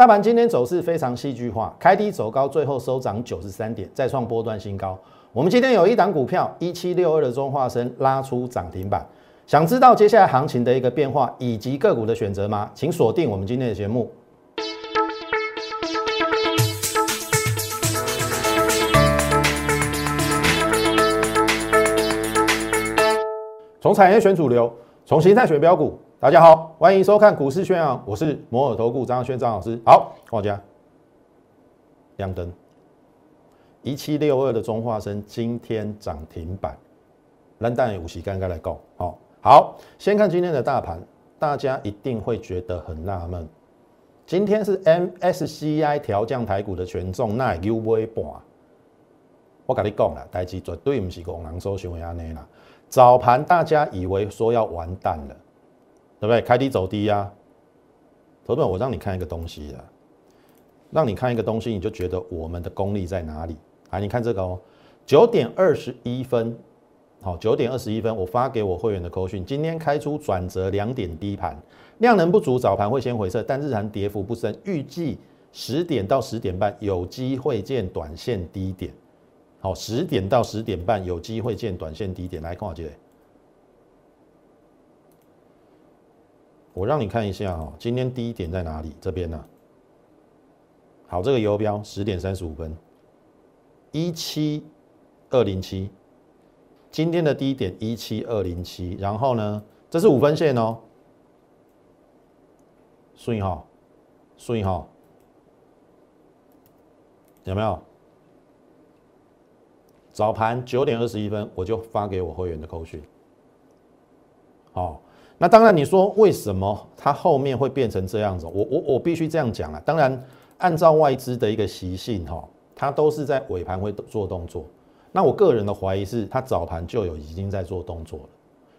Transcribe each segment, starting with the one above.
大盘今天走势非常戏剧化，开低走高，最后收涨九十三点，再创波段新高。我们今天有一档股票一七六二的中化生拉出涨停板，想知道接下来行情的一个变化以及个股的选择吗？请锁定我们今天的节目。从产业选主流，从形态选标股。大家好，欢迎收看股市宣扬，我是摩尔投顾张轩张老师。好，我家亮灯一七六二的中化生今天涨停板，蓝蛋五十刚刚来告。好，好，先看今天的大盘，大家一定会觉得很纳闷，今天是 MSCI 调降台股的权重，那 U V 半，我跟你讲了，代志绝对不是工人所想的安尼啦。早盘大家以为说要完蛋了。对不对？开低走低呀，投资我让你看一个东西啊，让你看一个东西，你就觉得我们的功力在哪里？啊，你看这个哦，九点二十一分，好，九点二十一分，我发给我会员的扣讯，今天开出转折两点低盘，量能不足，早盘会先回撤，但日常跌幅不深，预计十点到十点半有机会见短线低点，好，十点到十点半有机会见短线低点，来看我这里。我让你看一下哈，今天低点在哪里？这边呢？好，这个游标十点三十五分，一七二零七，今天的低点一七二零七，然后呢，这是五分线哦，顺一号，顺一号，有没有？早盘九点二十一分，我就发给我会员的扣讯，好。那当然，你说为什么它后面会变成这样子？我我我必须这样讲啊。当然，按照外资的一个习性哈，它都是在尾盘会做动作。那我个人的怀疑是，它早盘就有已经在做动作了。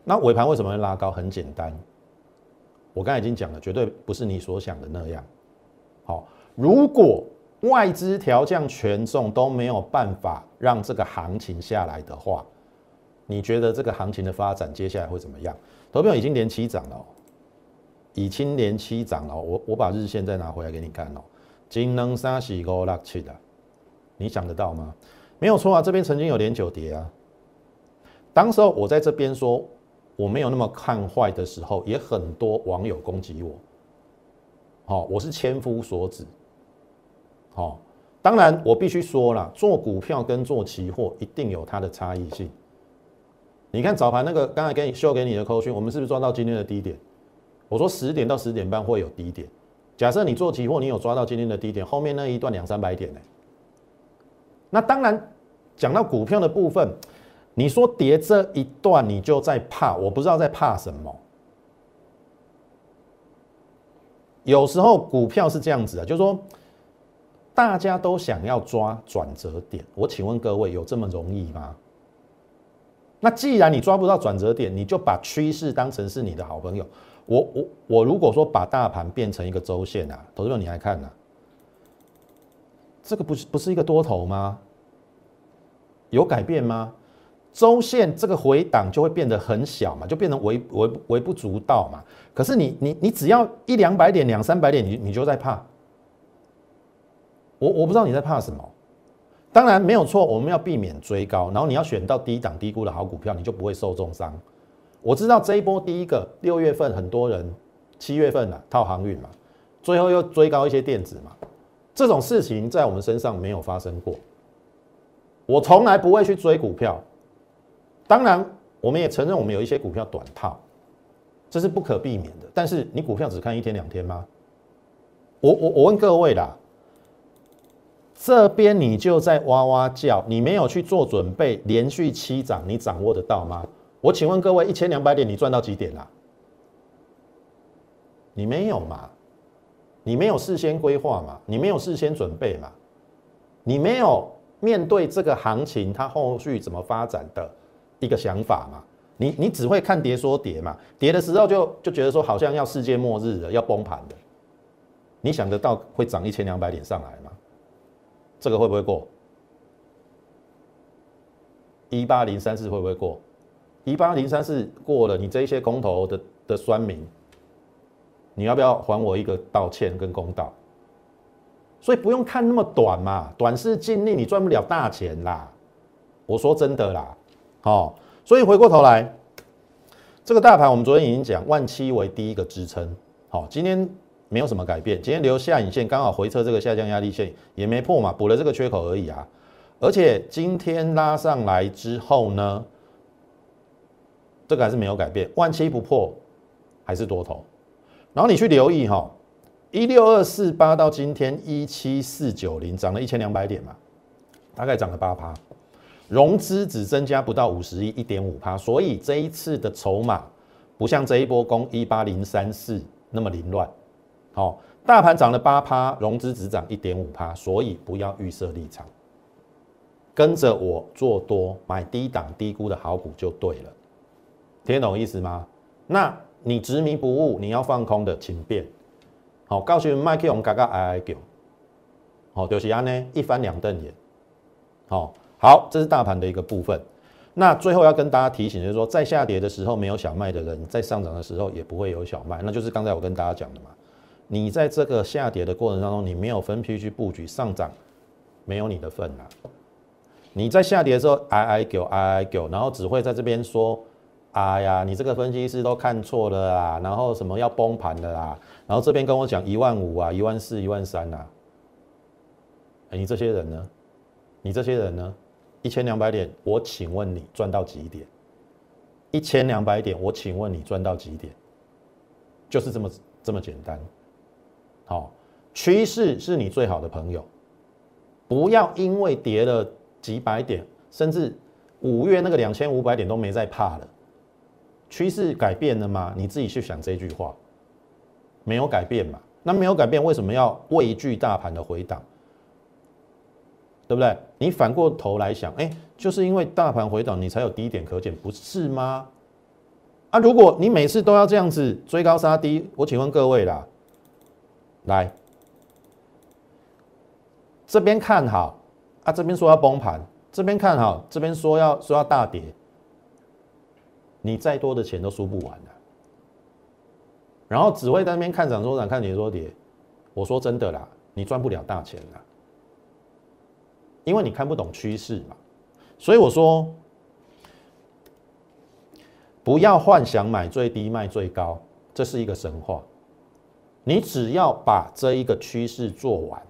那尾盘为什么会拉高？很简单，我刚才已经讲了，绝对不是你所想的那样。好，如果外资调降权重都没有办法让这个行情下来的话，你觉得这个行情的发展接下来会怎么样？投票已经连七涨了，已经连七涨了。我我把日线再拿回来给你看哦。金能三喜五六七的，你想得到吗？没有错啊，这边曾经有连九跌啊。当时候我在这边说我没有那么看坏的时候，也很多网友攻击我。好，我是千夫所指。好，当然我必须说了，做股票跟做期货一定有它的差异性。你看早盘那个刚才给你秀给你的扣讯，我们是不是抓到今天的低点？我说十点到十点半会有低点。假设你做期货，你有抓到今天的低点，后面那一段两三百点呢？那当然，讲到股票的部分，你说跌这一段你就在怕，我不知道在怕什么。有时候股票是这样子的，就是说大家都想要抓转折点，我请问各位有这么容易吗？那既然你抓不到转折点，你就把趋势当成是你的好朋友。我我我如果说把大盘变成一个周线啊，投资者你来看呢？这个不是不是一个多头吗？有改变吗？周线这个回档就会变得很小嘛，就变成微微微不足道嘛。可是你你你只要一两百点、两三百点，你你就在怕。我我不知道你在怕什么。当然没有错，我们要避免追高，然后你要选到低档低估的好股票，你就不会受重伤。我知道这一波第一个六月份很多人，七月份啊套航运嘛，最后又追高一些电子嘛，这种事情在我们身上没有发生过。我从来不会去追股票，当然我们也承认我们有一些股票短套，这是不可避免的。但是你股票只看一天两天吗？我我我问各位啦。这边你就在哇哇叫，你没有去做准备，连续七涨，你掌握得到吗？我请问各位，一千两百点你赚到几点了？你没有嘛？你没有事先规划嘛？你没有事先准备嘛？你没有面对这个行情它后续怎么发展的一个想法嘛？你你只会看跌说跌嘛？跌的时候就就觉得说好像要世界末日了，要崩盘的，你想得到会涨一千两百点上来吗？这个会不会过？一八零三四会不会过？一八零三四过了，你这一些公投的的酸民，你要不要还我一个道歉跟公道？所以不用看那么短嘛，短视尽力你赚不了大钱啦。我说真的啦，好，所以回过头来，这个大盘我们昨天已经讲，万七为第一个支撑，好，今天没有什么改变，今天留下影线刚好回撤这个下降压力线也没破嘛，补了这个缺口而已啊。而且今天拉上来之后呢，这个还是没有改变，万七不破还是多头。然后你去留意哈，一六二四八到今天一七四九零，涨了一千两百点嘛，大概涨了八趴。融资只增加不到五十亿，一点五趴，所以这一次的筹码不像这一波攻一八零三四那么凌乱。好，大盘涨了八趴，融资只涨一点五趴，所以不要预设立场，跟着我做多买低档低估的好股就对了。听懂意思吗？那你执迷不悟，你要放空的，请便。好，告诉你们麦克龙嘎嘎哀哀叫，好，就是安呢一翻两瞪眼，好。好，这是大盘的一个部分。那最后要跟大家提醒，就是说，在下跌的时候没有小卖的人，在上涨的时候也不会有小卖。那就是刚才我跟大家讲的嘛，你在这个下跌的过程当中，你没有分批去布局上涨，没有你的份啊。你在下跌的时候，I I 九 I I 九，然后只会在这边说，哎呀，你这个分析师都看错了啊，然后什么要崩盘的啦，然后这边跟我讲一万五啊，一万四，一万三啊。哎，你这些人呢？你这些人呢？一千两百点，我请问你赚到几点？一千两百点，我请问你赚到几点？就是这么这么简单。好，趋势是你最好的朋友，不要因为跌了几百点，甚至五月那个两千五百点都没再怕了。趋势改变了吗？你自己去想这句话，没有改变嘛？那没有改变，为什么要畏惧大盘的回档？对不对？你反过头来想，哎，就是因为大盘回档，你才有低点可减，不是吗？啊，如果你每次都要这样子追高杀低，我请问各位啦，来这边看好啊，这边说要崩盘，这边看好，这边说要说要大跌，你再多的钱都输不完的。然后只会在那边看涨说涨，看跌说跌，我说真的啦，你赚不了大钱啦。因为你看不懂趋势嘛，所以我说不要幻想买最低卖最高，这是一个神话。你只要把这一个趋势做完，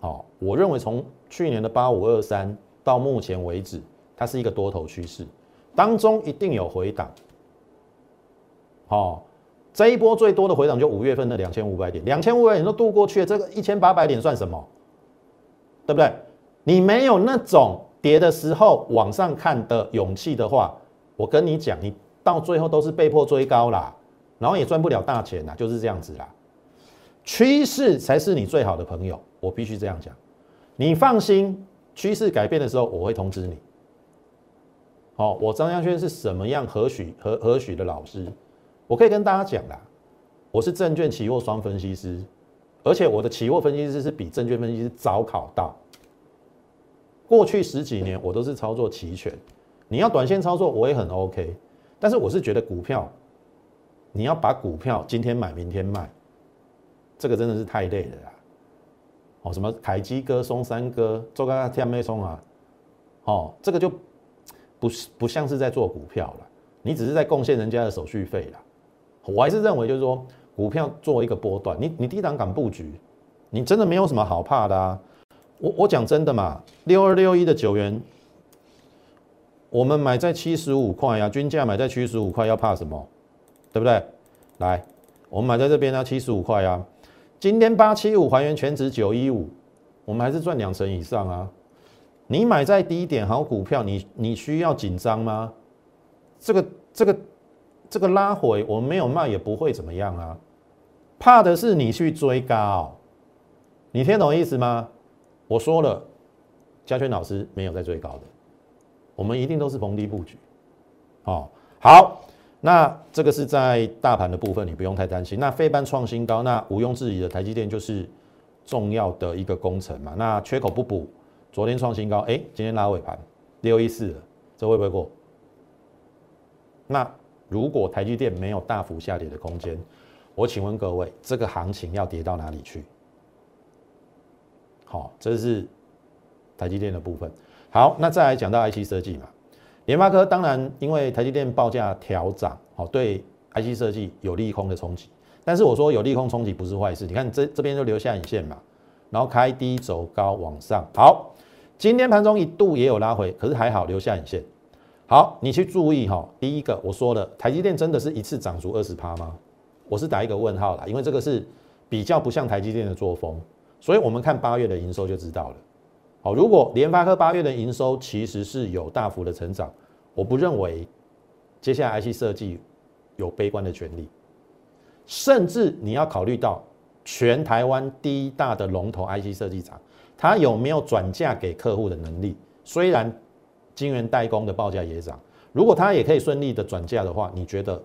好，我认为从去年的八五二三到目前为止，它是一个多头趋势，当中一定有回档。好，这一波最多的回档就五月份的两千五百点，两千五百点都度过去了，这个一千八百点算什么？对不对？你没有那种跌的时候往上看的勇气的话，我跟你讲，你到最后都是被迫追高啦，然后也赚不了大钱啦，就是这样子啦。趋势才是你最好的朋友，我必须这样讲。你放心，趋势改变的时候，我会通知你。好，我张江轩是什么样何许何何许的老师？我可以跟大家讲啦，我是证券期货双分析师，而且我的期货分析师是比证券分析师早考到。过去十几年我都是操作期权，你要短线操作我也很 OK，但是我是觉得股票，你要把股票今天买明天卖，这个真的是太累了啦。哦，什么凯基哥、松山哥、周刚刚天没松啊，哦，这个就不是不像是在做股票了，你只是在贡献人家的手续费了。我还是认为就是说，股票作为一个波段，你你低档敢布局，你真的没有什么好怕的啊。我我讲真的嘛，六二六一的九元，我们买在七十五块呀，均价买在七十五块，要怕什么？对不对？来，我们买在这边呢，七十五块啊。今天八七五还原全值九一五，我们还是赚两成以上啊。你买在低点好股票，你你需要紧张吗？这个这个这个拉回，我们没有卖也不会怎么样啊。怕的是你去追高，你听懂意思吗？我说了，嘉轩老师没有在追高的，我们一定都是逢低布局。哦，好，那这个是在大盘的部分，你不用太担心。那非班创新高，那毋庸置疑的，台积电就是重要的一个工程嘛。那缺口不补，昨天创新高，哎，今天拉尾盘六一四了，这会不会过？那如果台积电没有大幅下跌的空间，我请问各位，这个行情要跌到哪里去？好，这是台积电的部分。好，那再来讲到 IC 设计嘛，联发科当然因为台积电报价调涨，好对 IC 设计有利空的冲击。但是我说有利空冲击不是坏事，你看这这边就留下影线嘛，然后开低走高往上。好，今天盘中一度也有拉回，可是还好留下影线。好，你去注意哈，第一个我说了，台积电真的是一次涨足二十趴吗？我是打一个问号啦，因为这个是比较不像台积电的作风，所以我们看八月的营收就知道了。好，如果联发科八月的营收其实是有大幅的成长，我不认为接下来 IC 设计有悲观的权利。甚至你要考虑到全台湾第一大的龙头 IC 设计厂，它有没有转嫁给客户的能力？虽然晶圆代工的报价也涨，如果它也可以顺利的转嫁的话，你觉得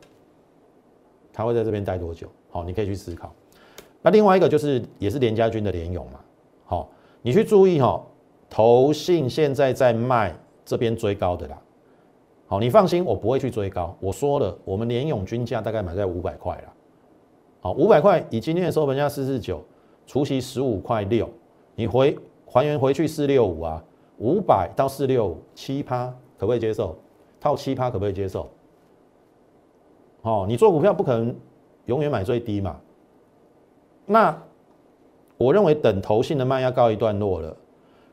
它会在这边待多久？好，你可以去思考。那另外一个就是也是联家军的联勇嘛，好，你去注意哈，投信现在在卖这边追高的啦。好，你放心，我不会去追高。我说了，我们联勇均价大概买在五百块啦。好，五百块以今天的收盘价四四九，除息十五块六，你回还原回去四六五啊，五百到四六五七趴可不可以接受？套七趴可不可以接受？哦，你做股票不可能永远买最低嘛。那我认为等投信的卖压告一段落了，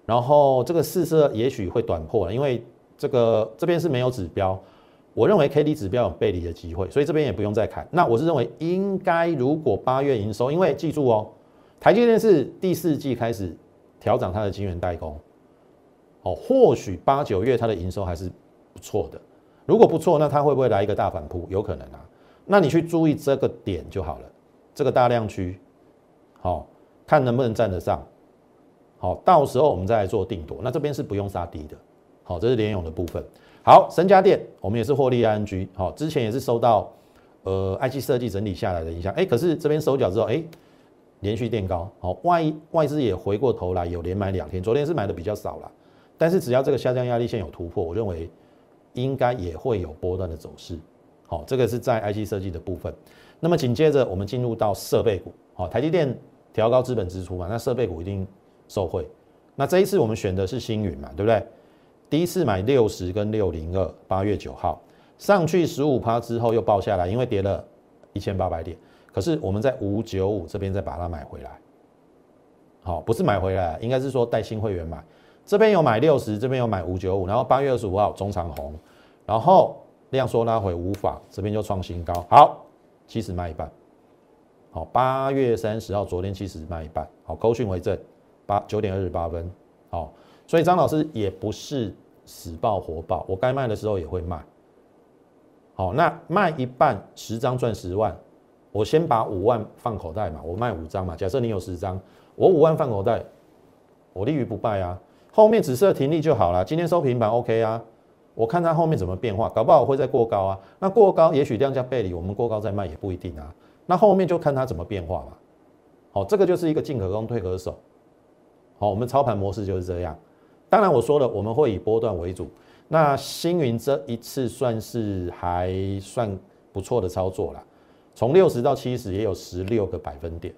然后这个四色也许会短破了，因为这个这边是没有指标。我认为 K D 指标有背离的机会，所以这边也不用再砍。那我是认为应该，如果八月营收，因为记住哦，台积电是第四季开始调整它的晶圆代工，哦，或许八九月它的营收还是不错的。如果不错，那它会不会来一个大反扑？有可能啊。那你去注意这个点就好了，这个大量区，好，看能不能站得上。好，到时候我们再来做定夺。那这边是不用杀低的。好，这是联勇的部分。好，神家电我们也是获利 ING，好，之前也是收到呃 IC 设计整理下来的影响，哎，可是这边收脚之后，哎，连续垫高，好，外外资也回过头来有连买两天，昨天是买的比较少了，但是只要这个下降压力线有突破，我认为应该也会有波段的走势，好，这个是在 IC 设计的部分。那么紧接着我们进入到设备股，好，台积电调高资本支出嘛，那设备股一定受惠。那这一次我们选的是星云嘛，对不对？第一次买六十跟六零二，八月九号上去十五趴之后又爆下来，因为跌了一千八百点。可是我们在五九五这边再把它买回来，好，不是买回来，应该是说带新会员买。这边有买六十，这边有买五九五，然后八月二十五号中长红，然后量缩拉回无法，这边就创新高。好，七十卖一半。好，八月三十号昨天七十卖一半。好，勾讯为证，八九点二十八分。好。所以张老师也不是死抱活抱，我该卖的时候也会卖。好，那卖一半十张赚十万，我先把五万放口袋嘛，我卖五张嘛。假设你有十张，我五万放口袋，我立于不败啊。后面只设停利就好了。今天收平盘 OK 啊，我看它后面怎么变化，搞不好会再过高啊。那过高也许量价背离，我们过高再卖也不一定啊。那后面就看它怎么变化嘛。好，这个就是一个进可攻退可守。好，我们操盘模式就是这样。当然我说了，我们会以波段为主。那星云这一次算是还算不错的操作了，从六十到七十也有十六个百分点。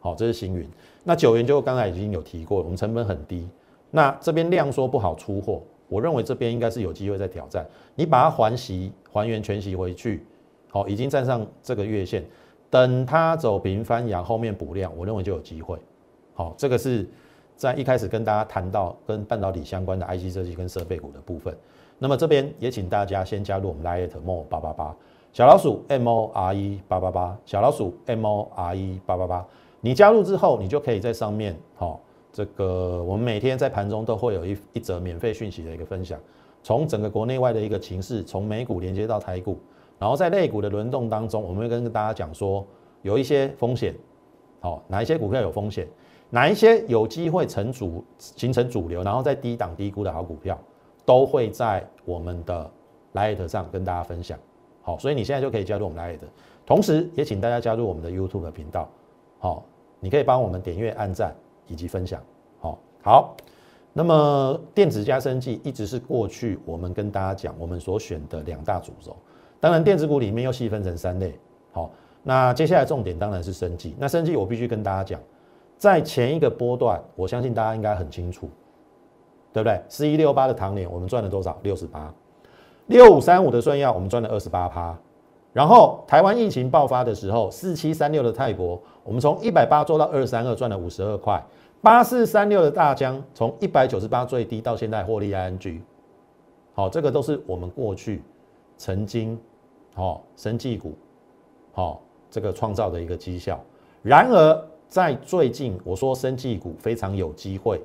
好，这是星云。那九元就刚才已经有提过了，我们成本很低。那这边量说不好出货，我认为这边应该是有机会再挑战。你把它还息还原全息回去，好，已经站上这个月线，等它走平翻阳后面补量，我认为就有机会。好，这个是。在一开始跟大家谈到跟半导体相关的 IC 设计跟设备股的部分，那么这边也请大家先加入我们 Lite More 八八八。小老鼠 M O R E 八八八。小老鼠 M O R E 八八八，你加入之后，你就可以在上面，好，这个我们每天在盘中都会有一一则免费讯息的一个分享，从整个国内外的一个情势，从美股连接到台股，然后在类股的轮动当中，我们会跟大家讲说有一些风险，好，哪一些股票有风险。哪一些有机会成主形成主流，然后在低档低估的好股票，都会在我们的 Light 上跟大家分享。好，所以你现在就可以加入我们 Light，同时也请大家加入我们的 YouTube 频道。好，你可以帮我们点阅、按赞以及分享。好，好。那么电子加生技一直是过去我们跟大家讲我们所选的两大主轴。当然，电子股里面又细分成三类。好，那接下来重点当然是生技。那生技我必须跟大家讲。在前一个波段，我相信大家应该很清楚，对不对？四一六八的唐年，我们赚了多少？六十八。六五三五的顺耀，我们赚了二十八趴。然后台湾疫情爆发的时候，四七三六的泰国，我们从一百八做到二三二，赚了五十二块。八四三六的大疆，从一百九十八最低到现在获利 ING。好，这个都是我们过去曾经，好，生技股，好，这个创造的一个绩效。然而，在最近，我说生技股非常有机会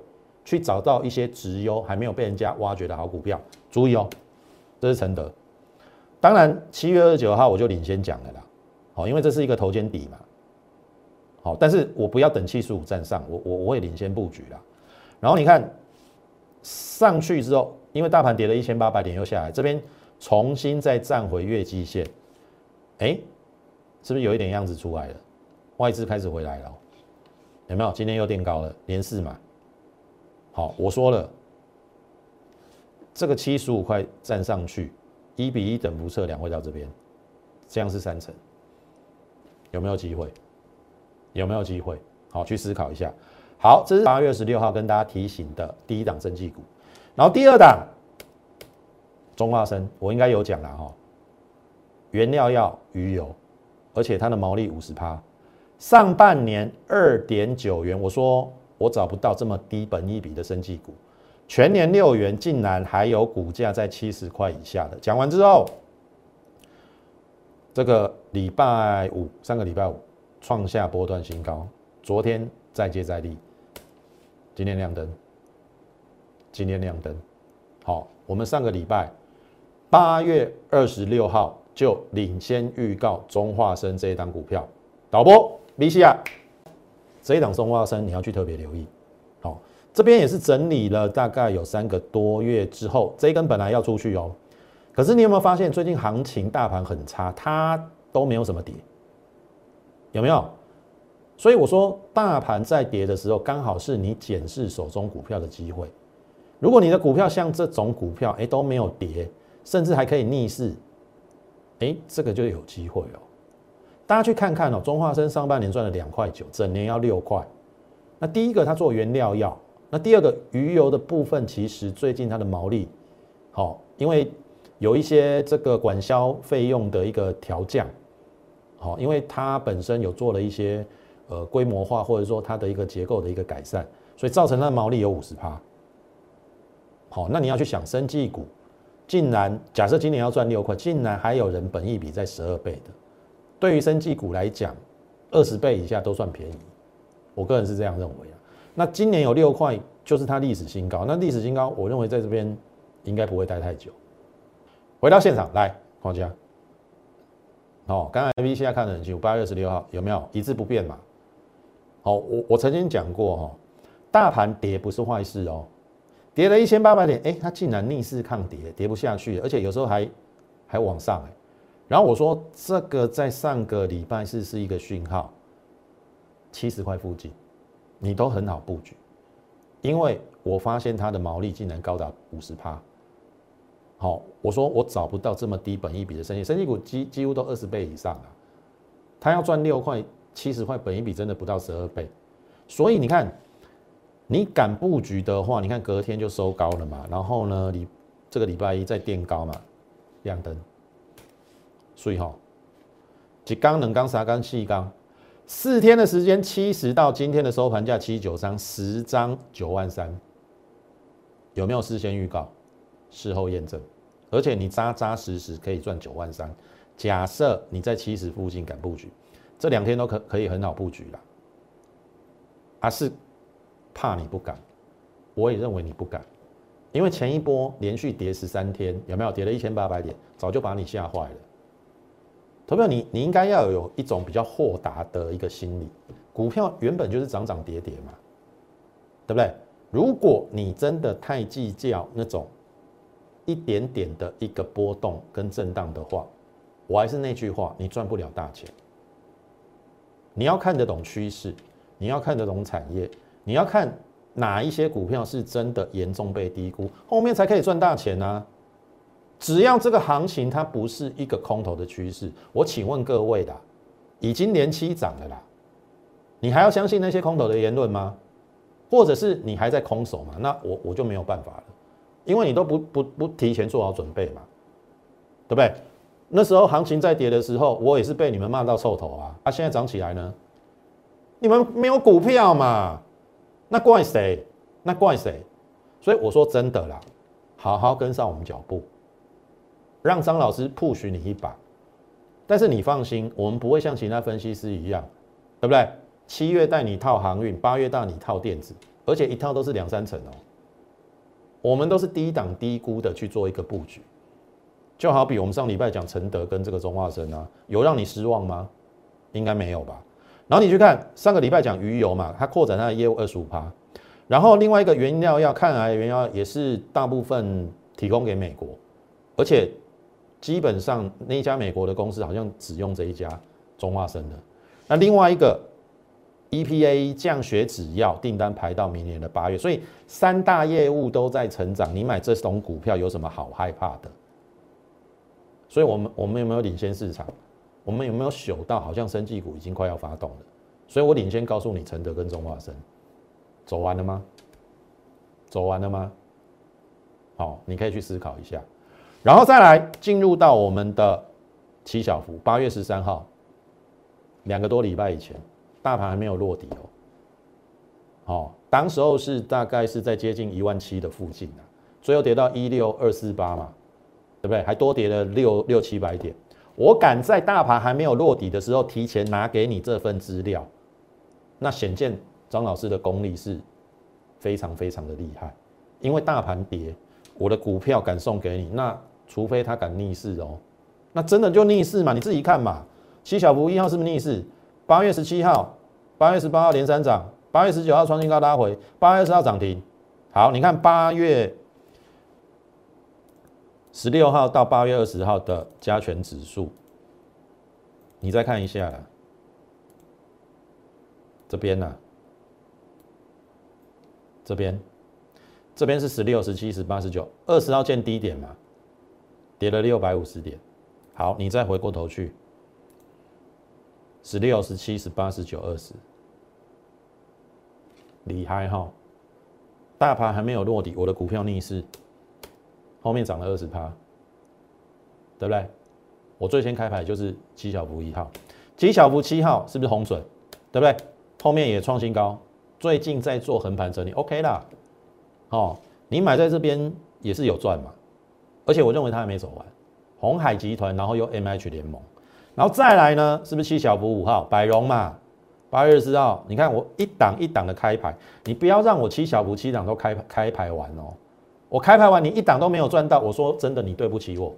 去找到一些直优还没有被人家挖掘的好股票。注意哦，这是承德。当然，七月二十九号我就领先讲了啦。好，因为这是一个头肩底嘛。好，但是我不要等七十五站上，我我我会领先布局啦。然后你看上去之后。因为大盘跌了一千八百点又下来，这边重新再站回月季线，哎，是不是有一点样子出来了？外资开始回来了，有没有？今天又垫高了，连四嘛。好，我说了，这个七十五块站上去，一比一等幅测量会到这边，这样是三成，有没有机会？有没有机会？好，去思考一下。好，这是八月十六号跟大家提醒的第一档升绩股。然后第二档，中化生，我应该有讲了哈，原料药鱼油，而且它的毛利五十趴，上半年二点九元，我说我找不到这么低本一比的生技股，全年六元，竟然还有股价在七十块以下的。讲完之后，这个礼拜五，上个礼拜五创下波段新高，昨天再接再厉，今天亮灯。今天亮灯，好，我们上个礼拜八月二十六号就领先预告中化生这一档股票，导播 V C 啊，这一档松花生你要去特别留意，好，这边也是整理了大概有三个多月之后，这一根本来要出去哦，可是你有没有发现最近行情大盘很差，它都没有什么跌，有没有？所以我说大盘在跌的时候，刚好是你检视手中股票的机会。如果你的股票像这种股票，哎都没有跌，甚至还可以逆势，哎，这个就有机会哦。大家去看看哦，中化生上半年赚了两块九，整年要六块。那第一个它做原料药，那第二个鱼油的部分，其实最近它的毛利好，因为有一些这个管销费用的一个调降，好，因为它本身有做了一些呃规模化，或者说它的一个结构的一个改善，所以造成它的毛利有五十趴。好，那你要去想，生技股竟然假设今年要赚六块，竟然还有人本益比在十二倍的，对于生技股来讲，二十倍以下都算便宜。我个人是这样认为啊。那今年有六块，就是它历史新高。那历史新高，我认为在这边应该不会待太久。回到现场来，黄家，好，刚才 V 现在看得很清楚，八月十六号有没有一字不变嘛？好，我我曾经讲过哈，大盘跌不是坏事哦。跌了一千八百点，哎，它竟然逆势抗跌，跌不下去，而且有时候还还往上哎。然后我说这个在上个礼拜四是一个讯号，七十块附近，你都很好布局，因为我发现它的毛利竟然高达五十趴。好，我说我找不到这么低本一比的生意，生意股几几乎都二十倍以上了，它要赚六块七十块本一比真的不到十二倍，所以你看。你敢布局的话，你看隔天就收高了嘛，然后呢，你这个礼拜一再垫高嘛，亮灯，所以哈，几缸冷缸啥缸细缸，四天的时间七十到今天的收盘价七九张，十张九万三，有没有事先预告？事后验证，而且你扎扎实实可以赚九万三。假设你在七十附近敢布局，这两天都可可以很好布局了，啊是。怕你不敢，我也认为你不敢，因为前一波连续跌十三天，有没有跌了一千八百点，早就把你吓坏了。投票你你应该要有一种比较豁达的一个心理，股票原本就是涨涨跌跌嘛，对不对？如果你真的太计较那种一点点的一个波动跟震荡的话，我还是那句话，你赚不了大钱。你要看得懂趋势，你要看得懂产业。你要看哪一些股票是真的严重被低估，后面才可以赚大钱呢？只要这个行情它不是一个空头的趋势，我请问各位的，已经连七涨了啦，你还要相信那些空头的言论吗？或者是你还在空手嘛？那我我就没有办法了，因为你都不不不提前做好准备嘛，对不对？那时候行情在跌的时候，我也是被你们骂到臭头啊！啊，现在涨起来呢，你们没有股票嘛？那怪谁？那怪谁？所以我说真的啦，好好跟上我们脚步，让张老师 push 你一把。但是你放心，我们不会像其他分析师一样，对不对？七月带你套航运，八月带你套电子，而且一套都是两三成哦。我们都是低档低估的去做一个布局，就好比我们上礼拜讲承德跟这个中化生啊，有让你失望吗？应该没有吧。然后你去看上个礼拜讲鱼油嘛，它扩展它的业务二十五趴，然后另外一个原料要看来原料也是大部分提供给美国，而且基本上那一家美国的公司好像只用这一家中化生的，那另外一个。EPA 降血脂药订单排到明年的八月，所以三大业务都在成长。你买这种股票有什么好害怕的？所以，我们我们有没有领先市场？我们有没有嗅到好像生技股已经快要发动了？所以我领先告诉你，承德跟中华生走完了吗？走完了吗？好，你可以去思考一下，然后再来进入到我们的七小福，八月十三号，两个多礼拜以前。大盘还没有落底哦，好，当时候是大概是在接近一万七的附近啊，最后跌到一六二四八嘛，对不对？还多跌了六六七百点。我敢在大盘还没有落底的时候，提前拿给你这份资料，那显见张老师的功力是非常非常的厉害。因为大盘跌，我的股票敢送给你，那除非他敢逆势哦，那真的就逆势嘛？你自己看嘛。七小福一号是不是逆势？八月十七号、八月十八号连三涨，八月十九号创新高拉回，八月二十号涨停。好，你看八月十六号到八月二十号的加权指数，你再看一下这边呢？这边这边是十六、十七、十八、十九，二十号见低点嘛，跌了六百五十点。好，你再回过头去。十六、十七、十八、十九、二十，厉害哈！大盘还没有落底，我的股票逆势，后面涨了二十趴，对不对？我最先开牌就是七小福一号，七小福七号是不是红准？对不对？后面也创新高，最近在做横盘整理，OK 啦。哦，你买在这边也是有赚嘛，而且我认为它还没走完，红海集团，然后又 MH 联盟。然后再来呢，是不是七小福五号百荣嘛？八月二十号，你看我一档一档的开牌，你不要让我七小福七档都开开牌完哦。我开牌完，你一档都没有赚到，我说真的，你对不起我，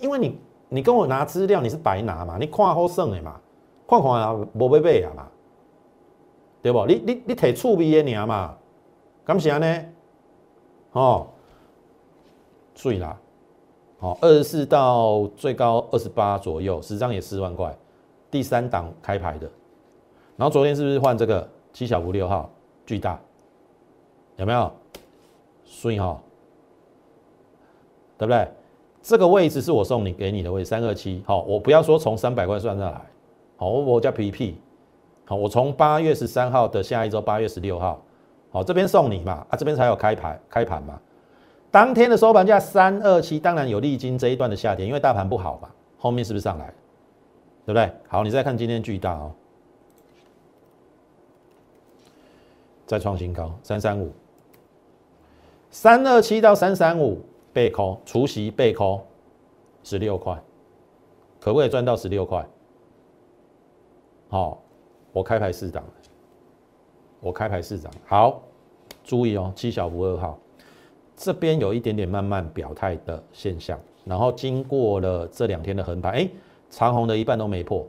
因为你你跟我拿资料，你是白拿嘛，你看好胜的嘛，看看啊，无被买啊嘛，对不？你你你摕趣味的尔嘛，感谢呢，哦，注意啦。好，二十四到最高二十八左右，十张也四万块，第三档开牌的。然后昨天是不是换这个七小福六号巨大？有没有？所以哈，对不对？这个位置是我送你给你的位，三二七。好，我不要说从三百块算上来。好，我叫皮皮。好，我从八月十三号的下一周八月十六号，好这边送你嘛，啊这边才有开盘开盘嘛。当天的收盘价三二七，当然有历经这一段的下跌，因为大盘不好嘛。后面是不是上来？对不对？好，你再看今天巨大哦，再创新高三三五，三二七到三三五被扣，除夕被扣十六块，可不可以赚到十六块？好，我开牌四档，我开牌四档，好，注意哦，七小福二号。这边有一点点慢慢表态的现象，然后经过了这两天的横盘，哎，长红的一半都没破。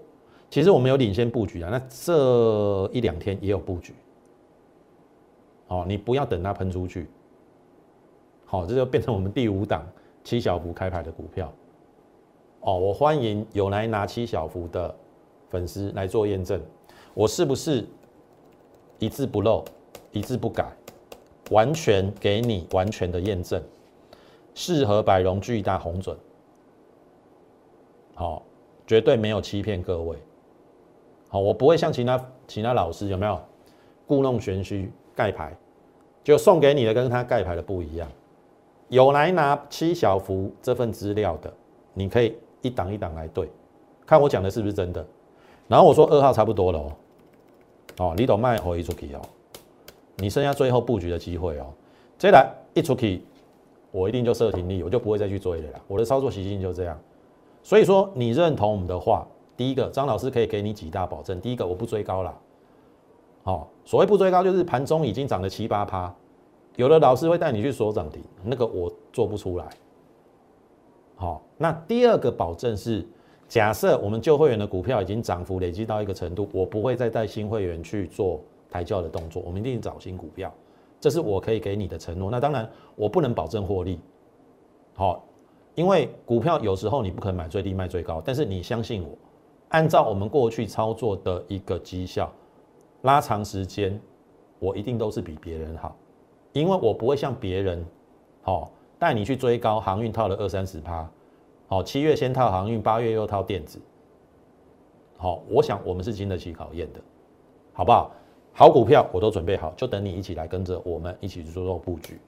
其实我们有领先布局啊，那这一两天也有布局。哦，你不要等它喷出去。好，这就变成我们第五档七小幅开牌的股票。哦，我欢迎有来拿七小幅的粉丝来做验证，我是不是一字不漏，一字不改？完全给你完全的验证，适合百荣巨大红准，好，绝对没有欺骗各位，好，我不会像其他其他老师有没有？故弄玄虚盖牌，就送给你的跟他盖牌的不一样。有来拿七小福这份资料的，你可以一档一档来对，看我讲的是不是真的。然后我说二号差不多了哦，哦，你都卖回出去哦，你剩下最后布局的机会哦。接下来一出去，我一定就设停利，我就不会再去追了啦。我的操作习性就这样。所以说，你认同我们的话，第一个，张老师可以给你几大保证。第一个，我不追高了。好，所谓不追高，就是盘中已经涨了七八趴。有的老师会带你去锁涨停，那个我做不出来。好，那第二个保证是，假设我们旧会员的股票已经涨幅累积到一个程度，我不会再带新会员去做抬轿的动作，我们一定找新股票，这是我可以给你的承诺。那当然，我不能保证获利。好。因为股票有时候你不可能买最低卖最高，但是你相信我，按照我们过去操作的一个绩效，拉长时间，我一定都是比别人好，因为我不会像别人，好带你去追高航运套了二三十趴，好七月先套航运，八月又套电子，好，我想我们是经得起考验的，好不好？好股票我都准备好，就等你一起来跟着我们一起去做做布局，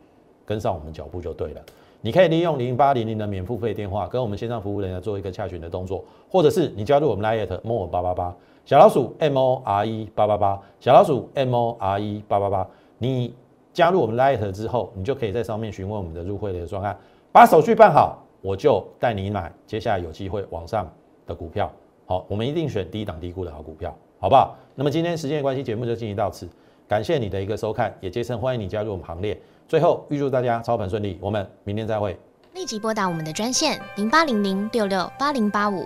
跟上我们脚步就对了。你可以利用零八零零的免付费电话跟我们线上服务人员做一个洽询的动作，或者是你加入我们 Lite More 八八八小老鼠 M O R E 八八八小老鼠 M O R E 八八八，你加入我们 Lite 之后，你就可以在上面询问我们的入会的专案，把手续办好，我就带你买接下来有机会往上的股票。好，我们一定选低档低估的好股票，好不好？那么今天时间的关系，节目就进行到此，感谢你的一个收看，也竭诚欢迎你加入我们行列。最后，预祝大家操盘顺利，我们明天再会。立即拨打我们的专线零八零零六六八零八五